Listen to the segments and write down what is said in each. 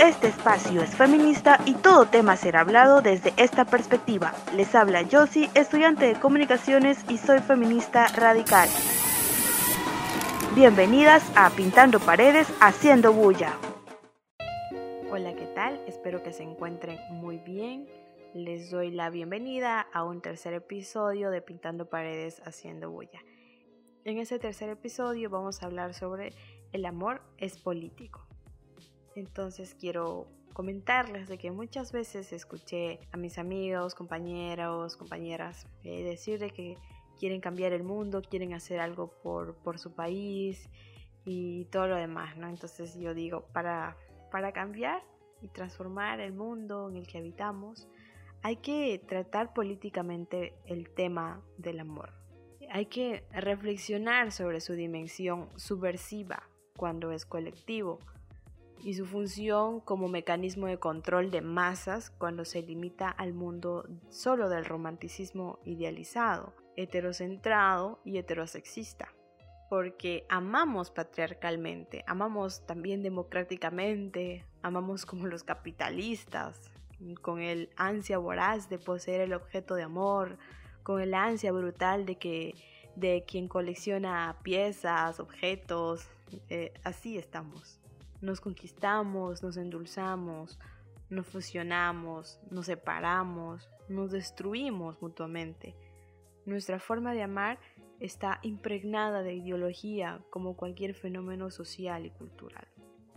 Este espacio es feminista y todo tema será hablado desde esta perspectiva. Les habla Josie, estudiante de comunicaciones y soy feminista radical. Bienvenidas a Pintando Paredes, Haciendo Bulla. Hola, ¿qué tal? Espero que se encuentren muy bien. Les doy la bienvenida a un tercer episodio de Pintando Paredes, Haciendo Bulla. En este tercer episodio vamos a hablar sobre el amor es político. Entonces quiero comentarles de que muchas veces escuché a mis amigos, compañeros, compañeras eh, decir de que quieren cambiar el mundo, quieren hacer algo por, por su país y todo lo demás, ¿no? Entonces yo digo, para, para cambiar y transformar el mundo en el que habitamos, hay que tratar políticamente el tema del amor. Hay que reflexionar sobre su dimensión subversiva cuando es colectivo y su función como mecanismo de control de masas cuando se limita al mundo solo del romanticismo idealizado, heterocentrado y heterosexista. Porque amamos patriarcalmente, amamos también democráticamente, amamos como los capitalistas, con el ansia voraz de poseer el objeto de amor, con el ansia brutal de que de quien colecciona piezas, objetos, eh, así estamos. Nos conquistamos, nos endulzamos, nos fusionamos, nos separamos, nos destruimos mutuamente. Nuestra forma de amar está impregnada de ideología como cualquier fenómeno social y cultural.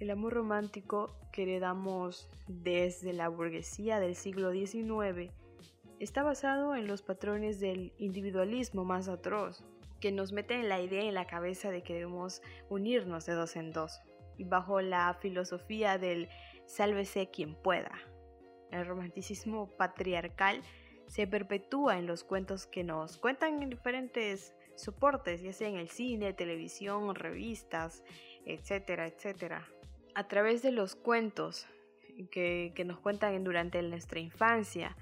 El amor romántico que heredamos desde la burguesía del siglo XIX está basado en los patrones del individualismo más atroz, que nos meten la idea en la cabeza de que debemos unirnos de dos en dos, bajo la filosofía del sálvese quien pueda. El romanticismo patriarcal se perpetúa en los cuentos que nos cuentan en diferentes soportes, ya sea en el cine, televisión, revistas, etcétera, etcétera. A través de los cuentos que, que nos cuentan durante nuestra infancia,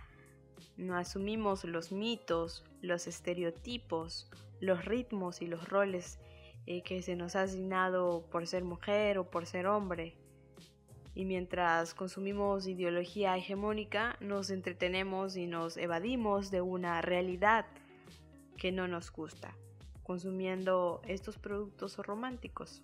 no asumimos los mitos, los estereotipos, los ritmos y los roles eh, que se nos ha asignado por ser mujer o por ser hombre. Y mientras consumimos ideología hegemónica, nos entretenemos y nos evadimos de una realidad que no nos gusta, consumiendo estos productos románticos.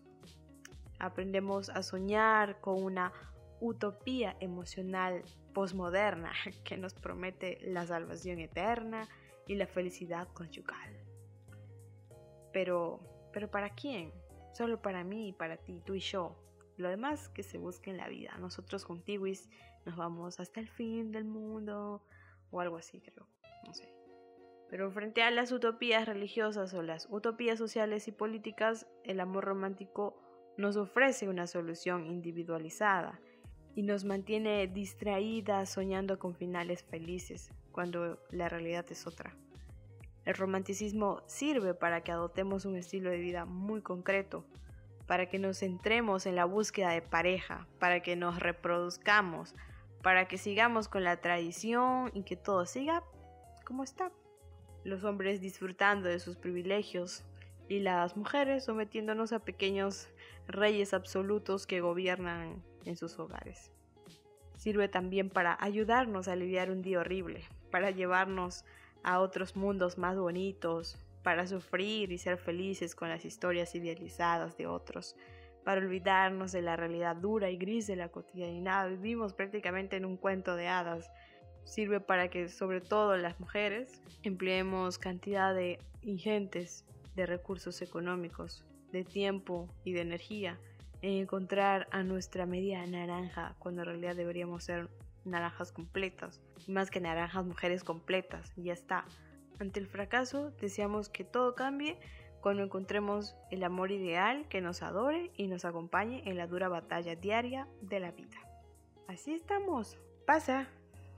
Aprendemos a soñar con una utopía emocional posmoderna que nos promete la salvación eterna y la felicidad conyugal. Pero ¿Pero para quién? Solo para mí, para ti, tú y yo. Lo demás que se busque en la vida. Nosotros con Tiwis nos vamos hasta el fin del mundo o algo así, creo. No sé. Pero frente a las utopías religiosas o las utopías sociales y políticas, el amor romántico nos ofrece una solución individualizada y nos mantiene distraídas soñando con finales felices, cuando la realidad es otra. El romanticismo sirve para que adoptemos un estilo de vida muy concreto, para que nos centremos en la búsqueda de pareja, para que nos reproduzcamos, para que sigamos con la tradición y que todo siga como está. Los hombres disfrutando de sus privilegios y las mujeres sometiéndonos a pequeños reyes absolutos que gobiernan en sus hogares. Sirve también para ayudarnos a aliviar un día horrible, para llevarnos a otros mundos más bonitos, para sufrir y ser felices con las historias idealizadas de otros, para olvidarnos de la realidad dura y gris de la cotidianidad. Vivimos prácticamente en un cuento de hadas. Sirve para que sobre todo las mujeres empleemos cantidad de ingentes de recursos económicos, de tiempo y de energía en encontrar a nuestra media naranja cuando en realidad deberíamos ser naranjas completas, más que naranjas mujeres completas, ya está. Ante el fracaso, deseamos que todo cambie cuando encontremos el amor ideal que nos adore y nos acompañe en la dura batalla diaria de la vida. Así estamos. Pasa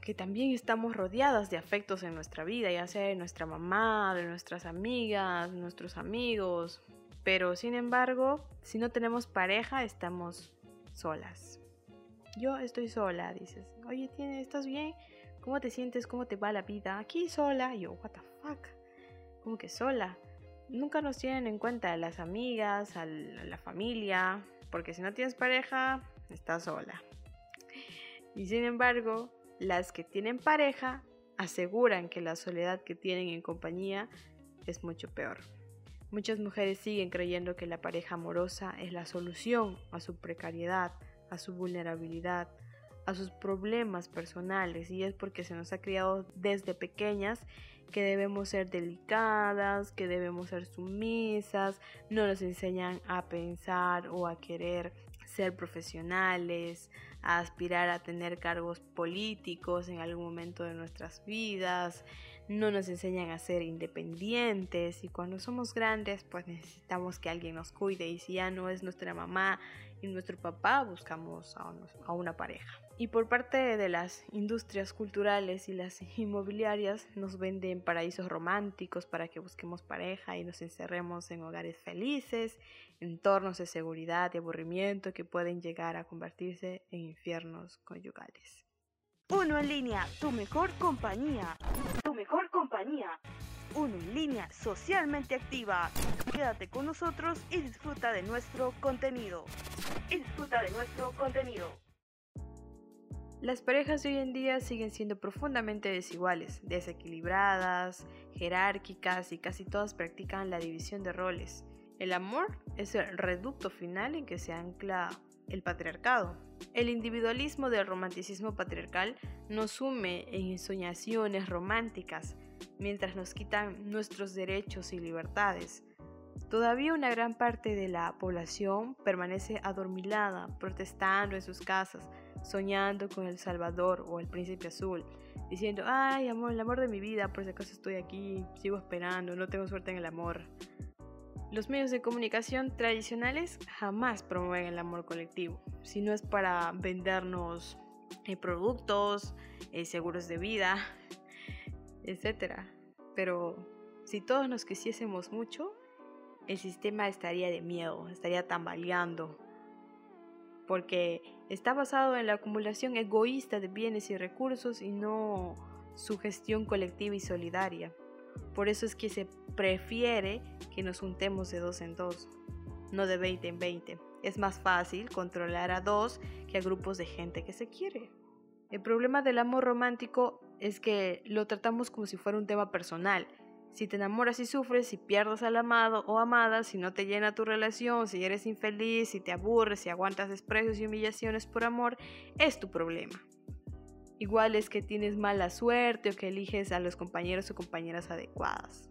que también estamos rodeadas de afectos en nuestra vida, ya sea de nuestra mamá, de nuestras amigas, nuestros amigos, pero sin embargo, si no tenemos pareja, estamos solas. Yo estoy sola, dices. Oye, ¿estás bien? ¿Cómo te sientes? ¿Cómo te va la vida? Aquí sola. yo, what the fuck? ¿Cómo que sola? Nunca nos tienen en cuenta a las amigas, a la familia, porque si no tienes pareja, estás sola. Y sin embargo, las que tienen pareja aseguran que la soledad que tienen en compañía es mucho peor. Muchas mujeres siguen creyendo que la pareja amorosa es la solución a su precariedad, a su vulnerabilidad, a sus problemas personales y es porque se nos ha criado desde pequeñas que debemos ser delicadas, que debemos ser sumisas, no nos enseñan a pensar o a querer ser profesionales, a aspirar a tener cargos políticos en algún momento de nuestras vidas, no nos enseñan a ser independientes y cuando somos grandes pues necesitamos que alguien nos cuide y si ya no es nuestra mamá y nuestro papá buscamos a, una pareja. Y por parte de las industrias culturales y las inmobiliarias nos venden paraísos románticos para que busquemos pareja y nos encerremos en hogares felices, entornos de seguridad y aburrimiento que pueden llegar a convertirse en infiernos conyugales. Uno en línea, tu mejor compañía. Mejor compañía. En línea, socialmente activa. Quédate con nosotros y disfruta de nuestro contenido. Disfruta de nuestro contenido. Las parejas de hoy en día siguen siendo profundamente desiguales, desequilibradas, jerárquicas y casi todas practican la división de roles. El amor es el reducto final en que se ancla el patriarcado. El individualismo del romanticismo patriarcal nos sume en ensoñaciones románticas, mientras nos quitan nuestros derechos y libertades. Todavía una gran parte de la población permanece adormilada, protestando en sus casas, soñando con el Salvador o el Príncipe Azul, diciendo, ay amor, el amor de mi vida, por si acaso estoy aquí, sigo esperando, no tengo suerte en el amor. Los medios de comunicación tradicionales jamás promueven el amor colectivo, si no es para vendernos eh, productos, eh, seguros de vida, etc. Pero si todos nos quisiésemos mucho, el sistema estaría de miedo, estaría tambaleando, porque está basado en la acumulación egoísta de bienes y recursos y no su gestión colectiva y solidaria. Por eso es que se prefiere que nos juntemos de dos en dos, no de 20 en 20. Es más fácil controlar a dos que a grupos de gente que se quiere. El problema del amor romántico es que lo tratamos como si fuera un tema personal. Si te enamoras y sufres, si pierdes al amado o amada, si no te llena tu relación, si eres infeliz, si te aburres, si aguantas desprecios y humillaciones por amor, es tu problema. Igual es que tienes mala suerte o que eliges a los compañeros o compañeras adecuadas.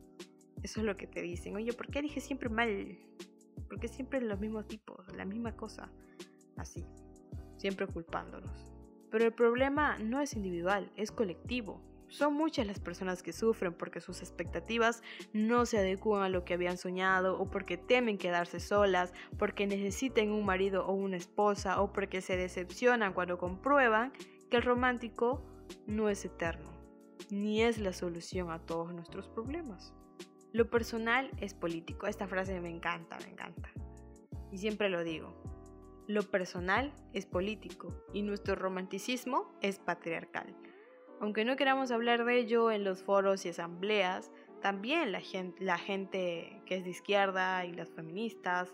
Eso es lo que te dicen. Oye, ¿por qué eliges siempre mal? Porque siempre los mismos tipos, la misma cosa. Así, siempre culpándonos. Pero el problema no es individual, es colectivo. Son muchas las personas que sufren porque sus expectativas no se adecuan a lo que habían soñado o porque temen quedarse solas, porque necesiten un marido o una esposa o porque se decepcionan cuando comprueban que el romántico no es eterno, ni es la solución a todos nuestros problemas. Lo personal es político. Esta frase me encanta, me encanta. Y siempre lo digo. Lo personal es político y nuestro romanticismo es patriarcal. Aunque no queramos hablar de ello en los foros y asambleas, también la gente, la gente que es de izquierda y las feministas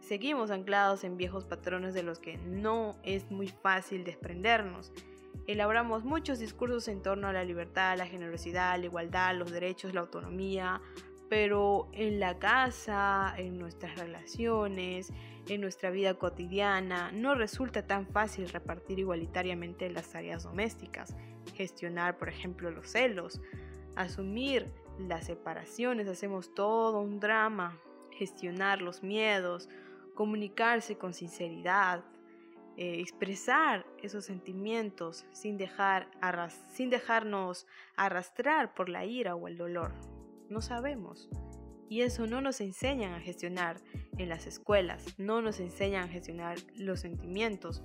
seguimos anclados en viejos patrones de los que no es muy fácil desprendernos Elaboramos muchos discursos en torno a la libertad, la generosidad, la igualdad, los derechos, la autonomía, pero en la casa, en nuestras relaciones, en nuestra vida cotidiana, no resulta tan fácil repartir igualitariamente las tareas domésticas, gestionar, por ejemplo, los celos, asumir las separaciones, hacemos todo un drama, gestionar los miedos, comunicarse con sinceridad, eh, expresar esos sentimientos sin, dejar sin dejarnos arrastrar por la ira o el dolor. No sabemos. Y eso no nos enseñan a gestionar en las escuelas, no nos enseñan a gestionar los sentimientos,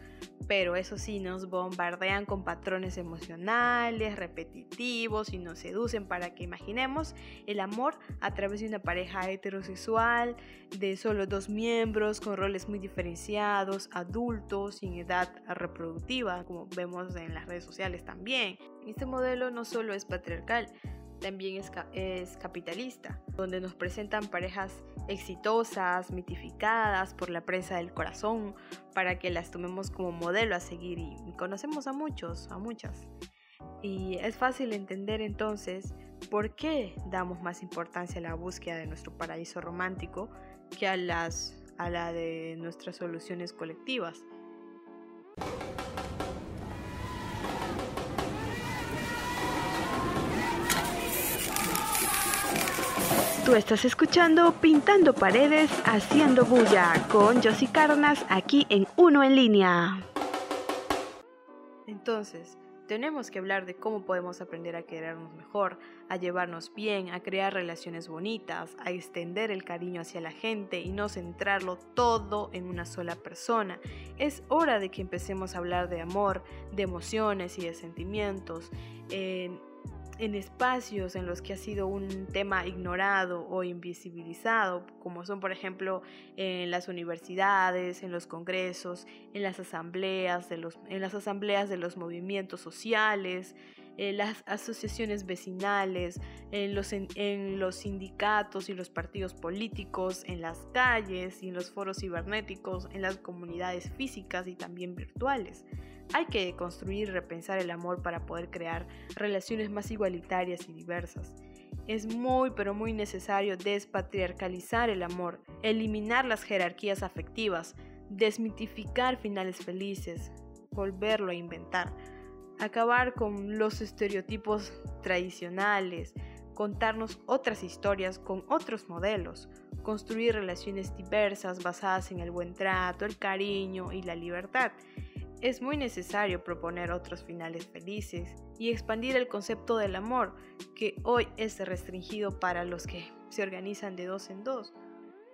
pero eso sí nos bombardean con patrones emocionales, repetitivos y nos seducen para que imaginemos el amor a través de una pareja heterosexual de solo dos miembros con roles muy diferenciados, adultos, sin edad reproductiva, como vemos en las redes sociales también. Este modelo no solo es patriarcal, también es, capitalista, donde nos presentan parejas exitosas, mitificadas por la prensa del corazón, para que las tomemos como modelo a seguir y conocemos a muchos, a muchas. Y es fácil entender entonces por qué damos más importancia a la búsqueda de nuestro paraíso romántico que a, las, a la de nuestras soluciones colectivas. Estás escuchando Pintando Paredes, Haciendo Bulla con Josie Carnas aquí en Uno en Línea. Entonces, tenemos que hablar de cómo podemos aprender a querernos mejor, a llevarnos bien, a crear relaciones bonitas, a extender el cariño hacia la gente y no centrarlo todo en una sola persona. Es hora de que empecemos a hablar de amor, de emociones y de sentimientos en espacios en los que ha sido un tema ignorado o invisibilizado, como son por ejemplo en las universidades, en los congresos, en las asambleas de los, en las asambleas de los movimientos sociales, en las asociaciones vecinales, en los, en los sindicatos y los partidos políticos, en las calles y en los foros cibernéticos, en las comunidades físicas y también virtuales. Hay que construir y repensar el amor para poder crear relaciones más igualitarias y diversas. Es muy pero muy necesario despatriarcalizar el amor, eliminar las jerarquías afectivas, desmitificar finales felices, volverlo a inventar, acabar con los estereotipos tradicionales, contarnos otras historias con otros modelos, construir relaciones diversas basadas en el buen trato, el cariño y la libertad es muy necesario proponer otros finales felices y expandir el concepto del amor, que hoy es restringido para los que se organizan de dos en dos.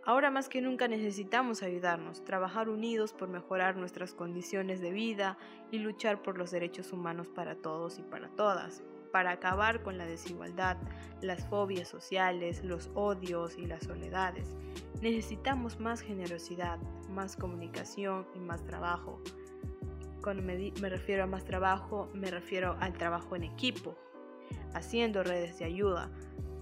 Ahora más que nunca necesitamos ayudarnos, trabajar unidos por mejorar nuestras condiciones de vida y luchar por los derechos humanos para todos y para todas, para acabar con la desigualdad, las fobias sociales, los odios y las soledades. Necesitamos más generosidad, más comunicación y más trabajo. Cuando me, refiero a más trabajo, me refiero al trabajo en equipo, haciendo redes de ayuda,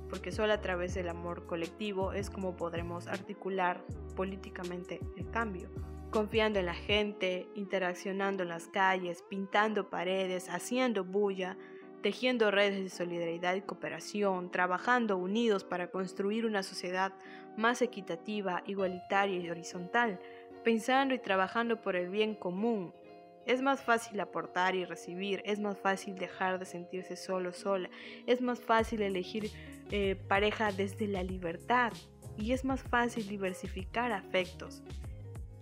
porque solo a través del amor colectivo es como podremos articular políticamente el cambio, confiando en la gente, interaccionando en las calles, pintando paredes, haciendo bulla, tejiendo redes de solidaridad y cooperación, trabajando unidos para construir una sociedad más equitativa, igualitaria y horizontal, pensando y trabajando por el bien común, es más fácil aportar y recibir, es más fácil dejar de sentirse solo, sola, es más fácil elegir eh, pareja desde la libertad y es más fácil diversificar afectos.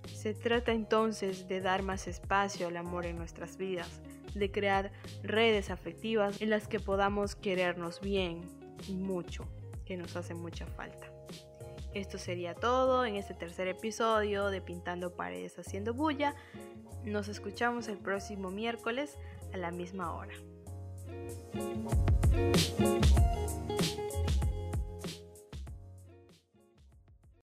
Se trata entonces de dar más espacio al amor en nuestras vidas, de crear redes afectivas en las que podamos querernos bien y mucho, que nos hace mucha falta. Esto sería todo en este tercer episodio de Pintando Paredes Haciendo Bulla. Nos escuchamos el próximo miércoles a la misma hora.